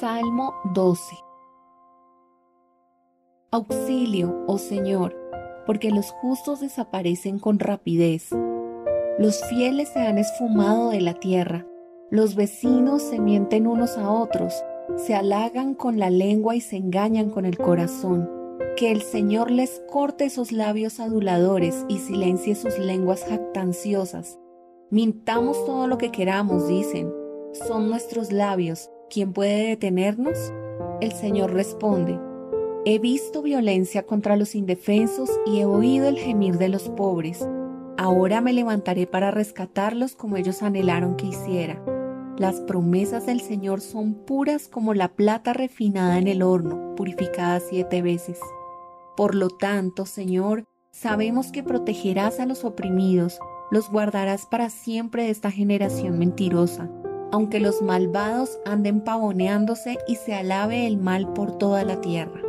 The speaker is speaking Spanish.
Salmo 12 Auxilio, oh Señor, porque los justos desaparecen con rapidez. Los fieles se han esfumado de la tierra, los vecinos se mienten unos a otros, se halagan con la lengua y se engañan con el corazón. Que el Señor les corte esos labios aduladores y silencie sus lenguas jactanciosas. Mintamos todo lo que queramos, dicen. Son nuestros labios. ¿Quién puede detenernos? El Señor responde. He visto violencia contra los indefensos y he oído el gemir de los pobres. Ahora me levantaré para rescatarlos como ellos anhelaron que hiciera. Las promesas del Señor son puras como la plata refinada en el horno, purificada siete veces. Por lo tanto, Señor, sabemos que protegerás a los oprimidos, los guardarás para siempre de esta generación mentirosa, aunque los malvados anden pavoneándose y se alabe el mal por toda la tierra.